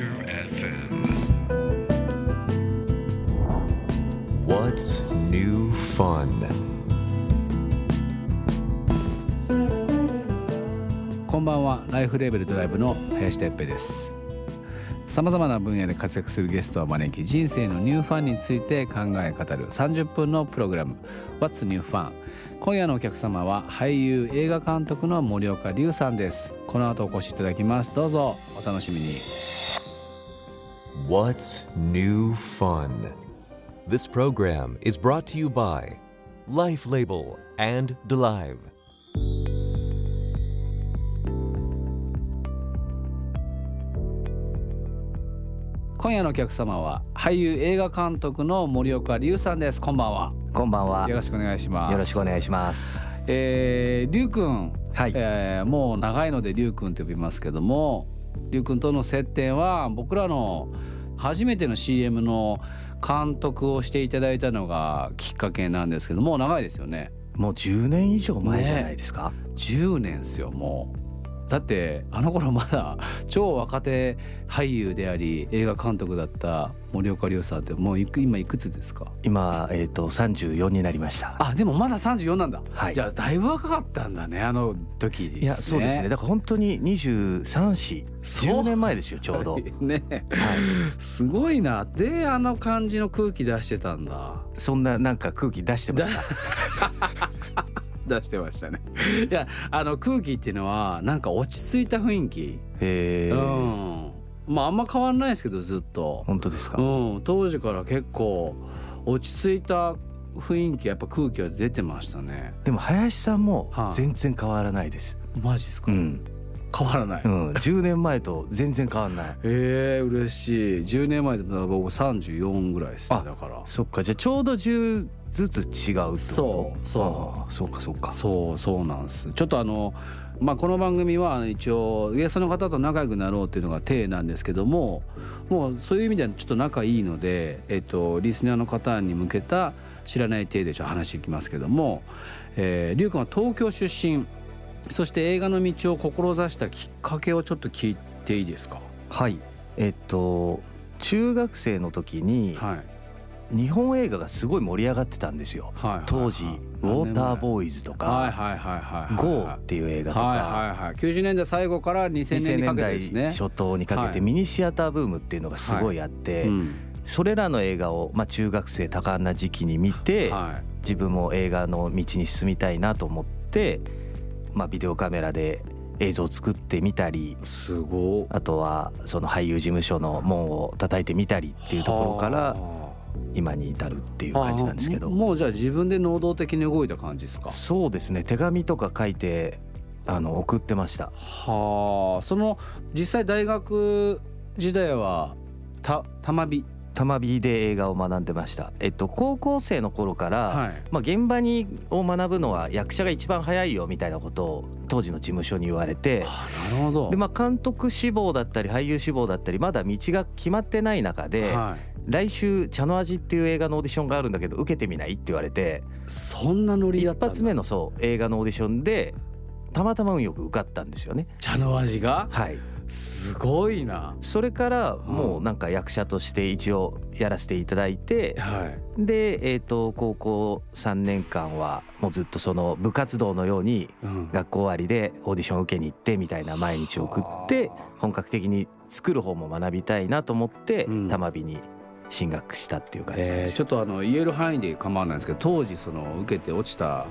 FM. What's new fun? こんばんは。ライフレーベルドライブの林哲平です。さまざまな分野で活躍するゲストを招き人生のニューファンについて考え語る30分のプログラム。What's New Fun? 今夜のお客様は俳優映画監督の森岡隆さんです。この後お越しいただきます。どうぞ。お楽しみに What's new fun? This program is brought to you by Life Label and Delive. 今夜のお客様は俳優映画監督の森岡隆さんですこんばんはこんばんは。よよろしくお願いしますろしくお願いします。えー、りゅうくん、はいえーもう長いのでりゅうくんと呼びますけどもりゅうくんとの接点は僕らの初めての CM の監督をしていただいたのがきっかけなんですけどもう長いですよね。もう10年以上前じゃないですか？10年ですよもうだってあの頃まだ超若手俳優であり映画監督だった森岡隆さんってもういく今いくつですか？今えっ、と34になりました。あでもまだ34なんだ、はいじゃあだいぶ若かったんだねあの時ですねいやそうですね。だから本当に23歳そう10年前ですよちょうど。はい。ねすごいなであの感じの空気出してたんだそんななんか空気出してました。出してましたねいやあの空気っていうのはなんか落ち着いた雰囲気へえ。うんまああんま変わんないですけどずっと、本当ですか？うん、当時から結構落ち着いた雰囲気やっぱ空気は出てましたねでも林さんもはい全然変わらないです。マジっすか、うん。変わらない、うん。10年前と全然変わらない。えー、嬉しい10年前で僕34ぐらいですねあだからそっかじゃあちょうど10ずつ違うそうそう。そうかそうか。そうそうなんです。ちょっとあのまあこの番組は一応ゲストの方と仲良くなろうっていうのが体なんですけどももうそういう意味ではちょっと仲いいのでえっとリスナーの方に向けた知らない体でちょっと話していきますけどもえー、リュウ君は東京出身。そして映画の道を志したきっかけをちょっと聞いていいですか？はい。えっと中学生の時にはい日本映画がすごい盛り上がってたんですよ。当時「ウォーターボーイズ」とはいかはいはいはい「ゴー」っていう映画とはいかはいはい。90年代最後から2000年2000にか年代初頭にかけはい。てミニシアターブームっていうのがすごいあってうん。それらの映画をまあ中学生多感な時期に見てはい。自分も映画の道に進みたいなと思ってまあビデオカメラで映像を作ってみたりすごあとはその俳優事務所の門を叩いてみたりっていうところから今に至るっていう感じなんですけど。あももうじゃあ自分で能動的に動いた感じですか？そうですね。手紙とか書いてあの送ってました。はあその実際大学時代はた玉火玉火で映画を学んでました。えっと高校生の頃から、はい。まあ、現場にを学ぶのは役者が一番早いよみたいなことを当時の事務所に言われてあなるほど。で、まあ、監督志望だったり俳優志望だったりまだ道が決まってない中で、はい。来週「茶の味」っていう映画のオーディションがあるんだけど受けてみないって言われてそんなノリだった一発目のそう映画のオーディションでたまたま運よく受かったんですよね。茶の味が？はい、すごいな。それからもうなんか役者として一応やらせていただいてはい、で、えー、と高校3年間はもうずっとその部活動のようにうん、学校終わりでオーディションを受けに行ってみたいな毎日を送ってはあ。本格的に作る方も学びたいなと思ってうん。玉美に進学したっていう感じなんえー、ですよ。ちょっとあの言える範囲で構わないんですけど当時その受けて落ちた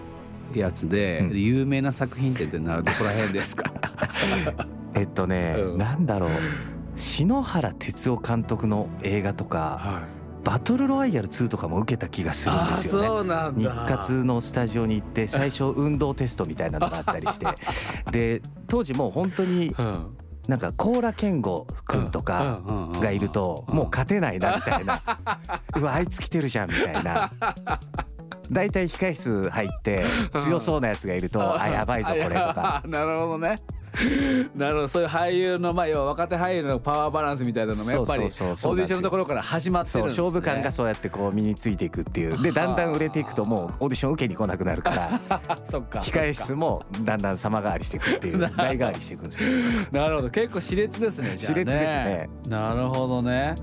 やつで、うん。有名な作品ってどこら辺ですか？えっとね、うん。なんだろう。篠原哲夫監督の映画とかはい「バトルロワイヤル2」とかも受けた気がするんあですよね。日だ。活のスタジオに行って最初運動テストみたいなのがあったりして。で当時もう本当にうん。なんか高良健吾君とかがいるともう勝てないなみたいな。うわあいつ来てるじゃんみたいな。大体控室入って強そうなやつがいるとあやばいぞこれとか。なるほどね なるほどそういう俳優のまあ要は若手俳優のパワーバランスみたいなのもやっぱりオーディションのところから始まってるんですね。勝負感がそうやってこう身についていくっていう。でだんだん売れていくともうオーディション受けに来なくなるから そっか控え室もだんだん様変わりしていくっていう 代替わりしていくんですよ。なるほど結構熾烈ですねね。熾烈ですね。なるほどね、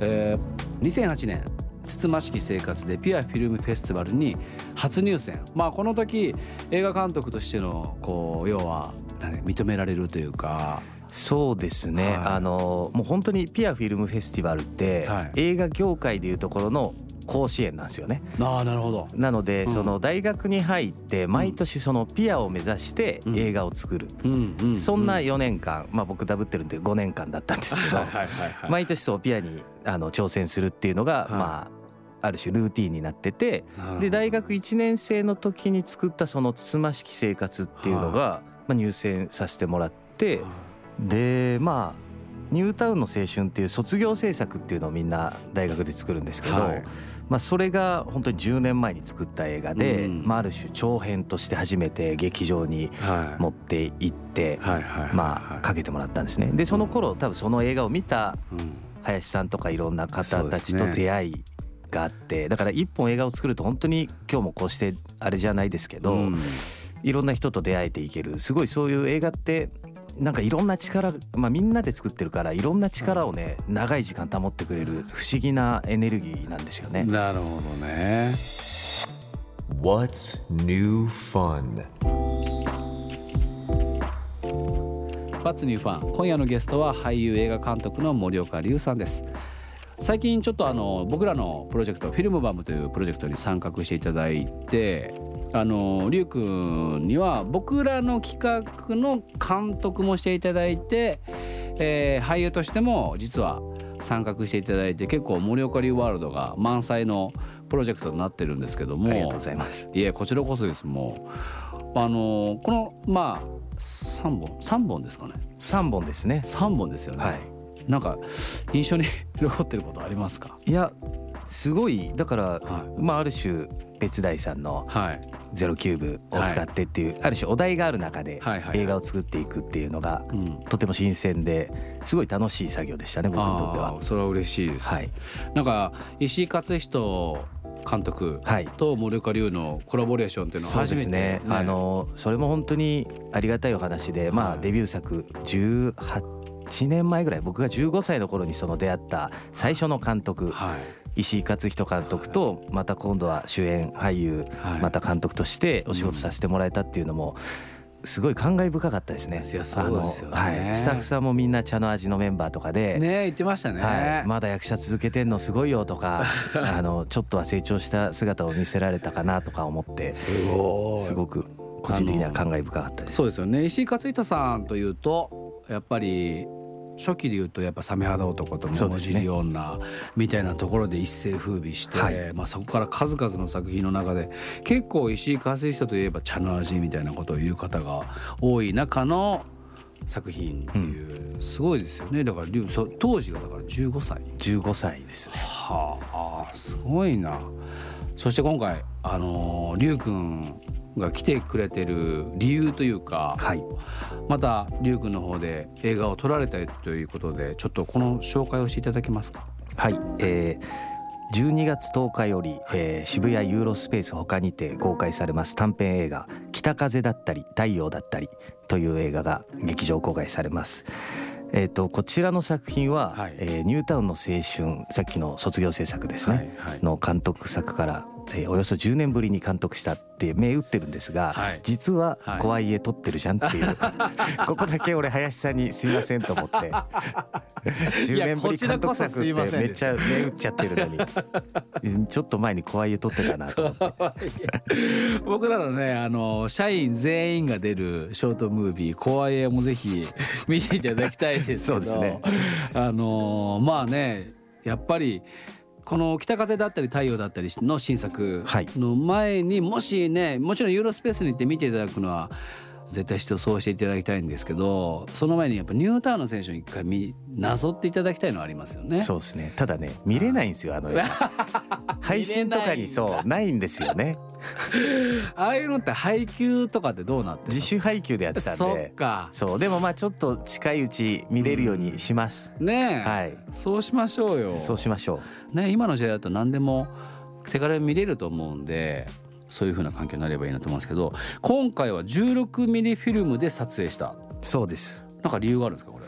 えー、2008年つつましき生活でピュアフィルムフェスティバルに初入選。まあこの時映画監督としてのこう要は認められるというか。そうですね、はい。あのもう本当にピアフィルムフェスティバルって、はい。映画業界でいうところの甲子園なんですよね。ああなるほど。なので、うん。その大学に入って毎年そのピアを目指してうん。映画を作る、うんうんそんなはい4年間まあ僕ダブってるんで5年間だったんですけどはい毎年そうピアにあの挑戦するっていうのが、い。まあある種ルーティンになっててで大学1年生の時に作ったそのつつましき生活っていうのが、まあ、入選させてもらってでまあニュータウンの青春っていう卒業制作っていうのをみんな大学で作るんですけど、はい。まあ、それが本当に10年前に作った映画で、うん。まあ、ある種長編として初めて劇場にはい。持って行って、まあ、かけてもらったんですね。でその頃多分その映画を見たうん。林さんとかいろんな方たちと出会いがあってだから一本映画を作ると本当に今日もこうしてあれじゃないですけど、うんいろんな人と出会えていけるすごいそういう映画ってなんかいろんな力、まあ、みんなで作ってるからいろんな力をね長い時間保ってくれる不思議なエネルギーなんですよね。なるほどね What's new fun? What's New Fun? 今夜のゲストは俳優映画監督の森岡隆さんです最近ちょっとあの僕らのプロジェクトフィルムバムというプロジェクトに参画していただいてあのリュウ君には僕らの企画の監督もしていただいて、えー俳優としても実は参画していただいて結構森岡龍ワールドが満載のプロジェクトになってるんですけどもありがとうございます。いえこちらこそですもうあのこのまあ3本3本ですかね3本ですね。3本ですよね、はい。なんか印象に 残ってることありますか？いやすごいだから、はまあある種別大さんのはい。ゼロキューブを使ってっていう、ある種お題がある中ではいはいはい。映画を作っていくっていうのがうん。とても新鮮ですごい楽しい作業でしたね僕にとっては。それは嬉しいです、はい。なんか石井勝人監督はい。と森岡龍のコラボレーションっていうのはそう初めて。ですねあのそれも本当にありがたいお話で、まはい。あデビュー作18年前ぐらい僕が15歳の頃にその出会った最初の監督はい石井勝人監督とまた今度は主演俳優はい。また監督としてお仕事させてもらえたっていうのもすごい感慨深かったですね。いやそうですよね。あのはい、スタッフさんもみんな茶の味のメンバーとかで、ね言ってましたね、はい、まだ役者続けてんのすごいよとか あのちょっとは成長した姿を見せられたかなとか思ってすごい。すごく個人的には感慨深かったです。そうですよね。石井勝人さんというとやっぱり初期で言うとやっぱサメ肌男と桃尻女みたいなところで一世風靡して、はい。まあ、そこから数々の作品の中で結構石井勝人といえば茶の味みたいなことを言う方が多い中の作品っていう、すごいですよね。だから当時がだから15歳。15歳ですね。はあすごいな。そして今回あのー、りゅうくんが来てくれてる理由というか、はい、またりゅうくんの方で映画を撮られたということでちょっとこの紹介をしていただけますか？はい、えー、12月10日より、えー渋谷ユーロスペース他にて公開されます短編映画「北風だったり太陽だったり」という映画が劇場公開されます。えー、とこちらの作品は、はい。えーニュータウンの青春さっきの卒業制作ですね、はいはい。の監督作から、えーおよそ10年ぶりに監督したって銘打ってるんですが、はい。実ははい。怖い家撮ってるじゃんっていう、ここだけ俺林さんにすいませんと思って。10年ぶり監督作ってめっちゃ銘打っちゃってるのに。うんちょっと前に怖い家撮ってたなと思って。僕らのねあの社員全員が出るショートムービー「怖い絵」もぜひ見ていただきたいですけど。そうですね。あのまあねやっぱりこの「北風だったり太陽だったり」の新作の前にもしねもちろんユーロスペースに行って見ていただくのは絶対してそうしていただきたいんですけどその前にやっぱニュータウンの選手に一回見なぞっていただきたいのはありますよね。そうですね。ただね見れないんですよあの 配信とかにそうないんですよね。ああいうのって配給とかってどうなって自主配給でやってたんそでっか。そう。でもまあちょっと近いうち見れるようにします、ねえ、はい。そうしましょうよ。そうしましょう。ね今の時代だと何でも手軽に見れると思うんでそういう風な環境になればいいなと思うんですけど今回は16ミリフィルムで撮影した。そうです。なんか理由があるんですかこれ。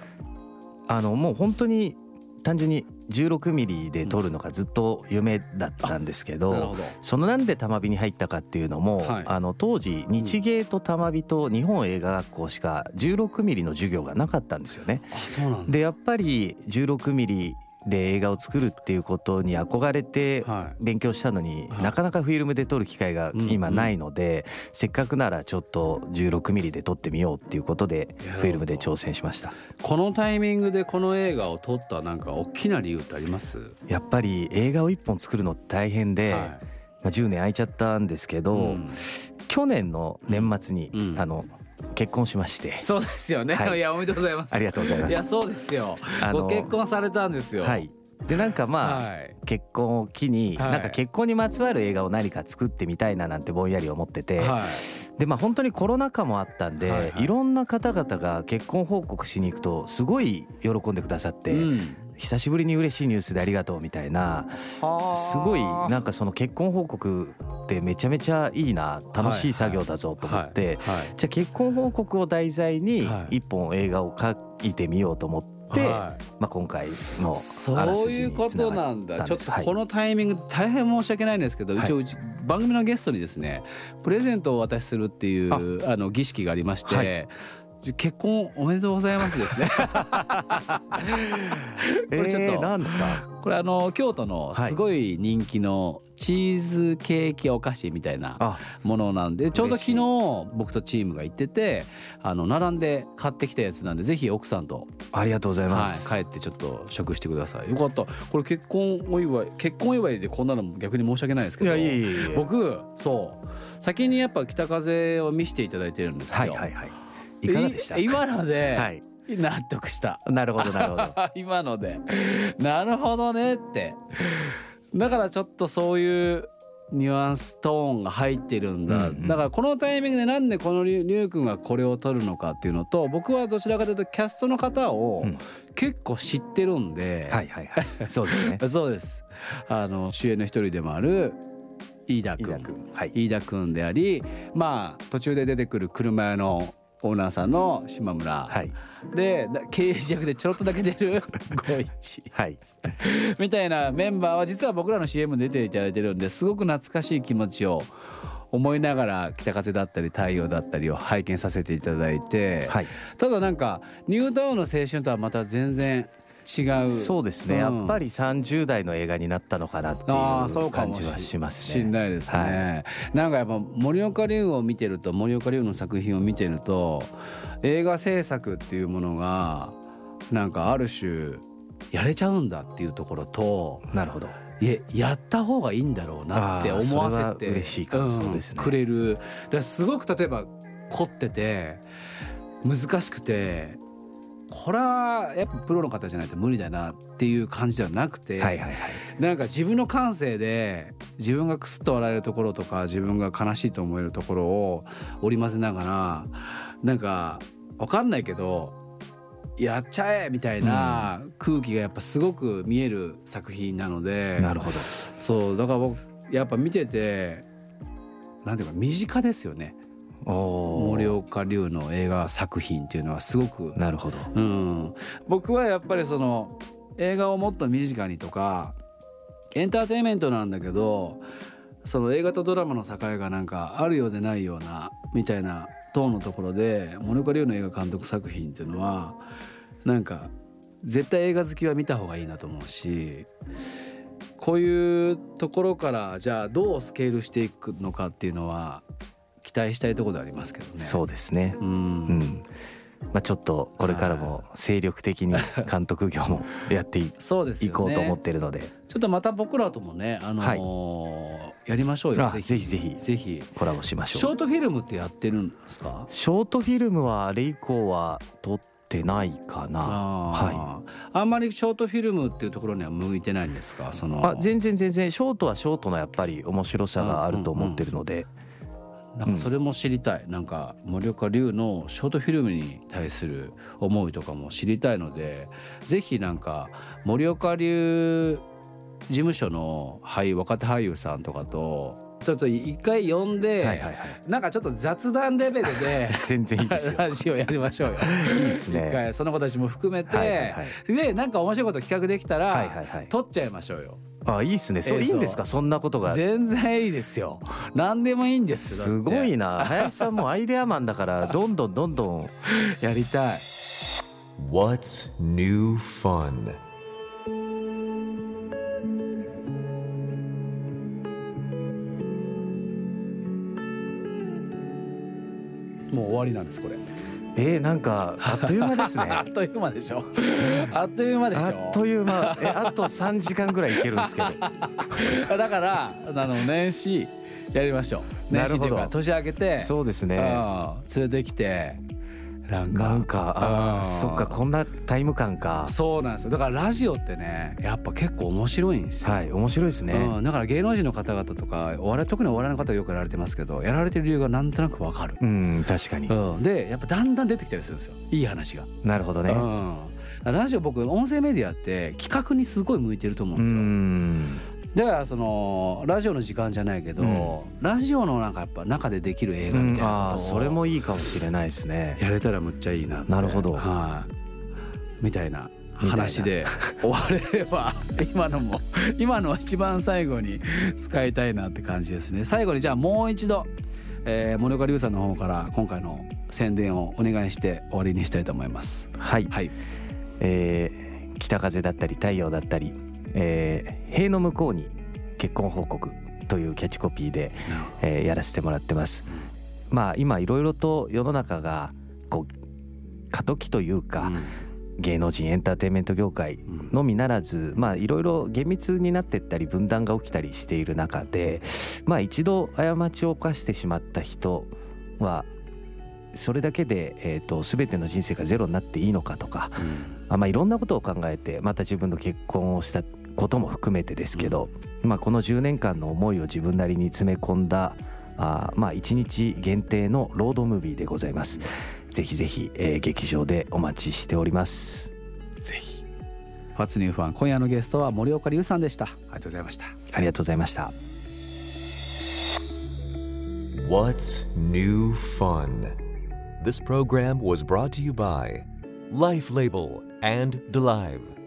あのもう本当に単純に16ミリで撮るのがずっと夢だったんですけど、そのなんで玉美に入ったかっていうのも、はい。あの当時日芸と玉美と日本映画学校しか16ミリの授業がなかったんですよね。あそうなんだ。でやっぱり16ミリで映画を作るっていうことに憧れては勉強したのに、はい。なかなかフィルムで撮る機会が今ないので、せっかくならちょっと16ミリで撮ってみようっていうことでフィルムで挑戦しました。いこのタイミングでこの映画を撮ったなんか大きな理由ってあります？やっぱり映画を一本作るの大変で、はい。まあ、10年空いちゃったんですけど、うん。去年の年末に、うん。あの結婚しまして、そうですよね、はい。い、やおめでとうございます。ありがとうございます。いやそうですよ。ご結婚されたんですよ。はい、でなんかまあ、はい。結婚を機に、はい。なんか結婚にまつわる映画を何か作ってみたいななんてぼんやり思ってて、はい。でまあ本当にコロナ禍もあったんで、はいはい。いろんな方々が結婚報告しに行くとすごい喜んでくださって、うん久しぶりに嬉しいニュースでありがとうみたいなはあすごいなんかその結婚報告ってめちゃめちゃいいな楽しい作業だぞと思って、じゃあ結婚報告を題材にはい。一本映画を描いてみようと思って、はい。まあ、今回のそういうことなんだ。ちょっとこのタイミングで大変申し訳ないんですけど、はい。一応うち番組のゲストにですねプレゼントをお渡しするっていうあ。の儀式がありまして、はい。じ結婚おめでとうございますですね。えこれちょっと。ー、なんですか？これあの京都のすごい人気のチーズケーキお菓子みたいなあ。ものなんでちょうど昨日嬉僕とチームが行っててあの並んで買ってきたやつなんでぜひ奥さんと。ありがとうございます、はい、帰ってちょっと食してください。よかった。これ結婚お祝い結婚祝いでこんなのも逆に申し訳ないですけど僕そう。先にやっぱ北風を見せていただいてるんですよ、はいはいはいいかがでした？い 今のではい。納得した、なるほどなるほど。今ので。なるほどねって。だからちょっとそういうニュアンストーンが入ってるんだ、うんうん。だからこのタイミングでなんでこのりゅうくんがこれを取るのかっていうのと僕はどちらかというとキャストの方をうん。結構知ってるんで、はいはいはい。そうですね。そうです。あの主演の一人でもある飯田飯君田君はい。飯田君でありまあ途中で出てくる車屋のオーナーさんの島村、はい。でだ刑事役でちょろっとだけ出る。五一。はい。みたいなメンバーは実は僕らの CM に出ていただいてるんですごく懐かしい気持ちを思いながら北風だったり太陽だったりを拝見させていただいて、はい。ただなんかニュータウンの青春とはまた全然違う。そうですね、うん。やっぱり30代の映画になったのかなっていそう感じはしますしねんないですね、なんかやっぱ森岡龍を見てると森岡龍の作品を見てると映画制作っていうものがなんかある種やれちゃうんだっていうところとなるほど。いえやった方がいいんだろうなって思わせて嬉しい感想ですね。うんくれる。すごく例えば凝ってて難しくてこれはやっぱプロの方じゃないと無理だなっていう感じではなくて、はいはいはい。なんか自分の感性で自分がクスッと笑えるところとか自分が悲しいと思えるところを織り交ぜながらなんかわかんないけどやっちゃえみたいな空気がやっぱすごく見える作品なので、なるほど。そうだから僕やっぱ見ててなんていうか身近ですよね森岡龍の映画作品っていうのはすごくなるほど。うん、僕はやっぱりその映画をもっと身近にとかエンターテインメントなんだけどその映画とドラマの境がなんかあるようでないようなみたいなトーンのところで森岡龍の映画監督作品っていうのはなんか絶対映画好きは見た方がいいなと思うしこういうところからじゃあどうスケールしていくのかっていうのは期待したいところでありますけどね。そうですね。ううん。んまあちょっとこれからも精力的に 監督業もやっていそうですよね。こうと思ってるので。ちょっとまた僕らともね、あのーやりましょうよ。あぜひ。ぜひぜひ。コラボしましショょうートフィルムってやってるんですか？ショートフィルムはあれ以降は撮ってないかな。はあー。あんまりショートフィルムっていうところには向いてないんですか？その。あ全然全然。ショートはショートのやっぱり面白さがあると思ってるので、なんかそれも知りたい、なんか森岡龍のショートフィルムに対する思いとかも知りたいのでぜひなんか森岡龍事務所の俳優若手俳優さんとかとちょっと一回呼んで、はいはいはい。なんかちょっと雑談レベルで全然いいですよ。ラジオやりましょうよ。いいですね。一回その子たちも含めて、はいはいはでなんか面白いこと企画できたら、はいはいはい。撮っちゃいましょうよ。あいいですねそうえーいいんですか？そんなことが全然いいですよ。何でもいいんですすごいな林さんもアイデアマンだから どんどんどんどんやりたい。What's new fun? もう終わりなんですこれ。えー、なんかあっという間ですね あっという間でしょ。あっという間でしょ。あっという間えあと3時間ぐらいいけるんですけど だからあの年始やりましょう。年始っていうか年明けて、そうですねうん連れてきてなんか。なんかあーうん。そっかこんなタイム感か。そうなんですよ。だからラジオってねやっぱ結構面白いんですよ。はい面白いですね、うん、だから芸能人の方々とかお笑い特にお笑いの方がよくやられてますけどやられてる理由がなんとなくわかる、うん確かに、うん、でやっぱだんだん出てきたりするんですよ。いい話が、なるほどね。うん、ラジオ僕音声メディアって企画にすごい向いてると思うんうですよ。んだからそのラジオの時間じゃないけど、ラジオのなんかやっぱ中でできる映画みたいなああことをそれもいいかもしれないですね。やれたらむっちゃいいななるほど。はい。みたいな話で終われれば今のも今のを一番最後に使いたいなって感じですね。最後にじゃあもう一度、えー、森岡隆さんの方から今回の宣伝をお願いして終わりにしたいと思います。はい、はい。えー北風だったり太陽だったり、えー塀の向こうに結婚報告というキャッチコピーで、えーやらせてもらってます。まあ今いろいろと世の中がこう過渡期というか、芸能人エンターテインメント業界のみならずまあいろいろ厳密になってったり分断が起きたりしている中でまあ一度過ちを犯してしまった人はそれだけで、えー、と全ての人生がゼロになっていいのかとか、あまあいろんなことを考えてまた自分の結婚をしたことも含めてですけど、まあこの10年間の思いを自分なりに詰め込んだあーまあ1日限定のロードムービーでございます。ぜひぜひ、えー劇場でお待ちしております。ぜひファツニューファン今夜のゲストは森岡隆さんでしたありがとうございましたありがとうございました。What's new fun? This program was brought to you by Life Label and DeLive.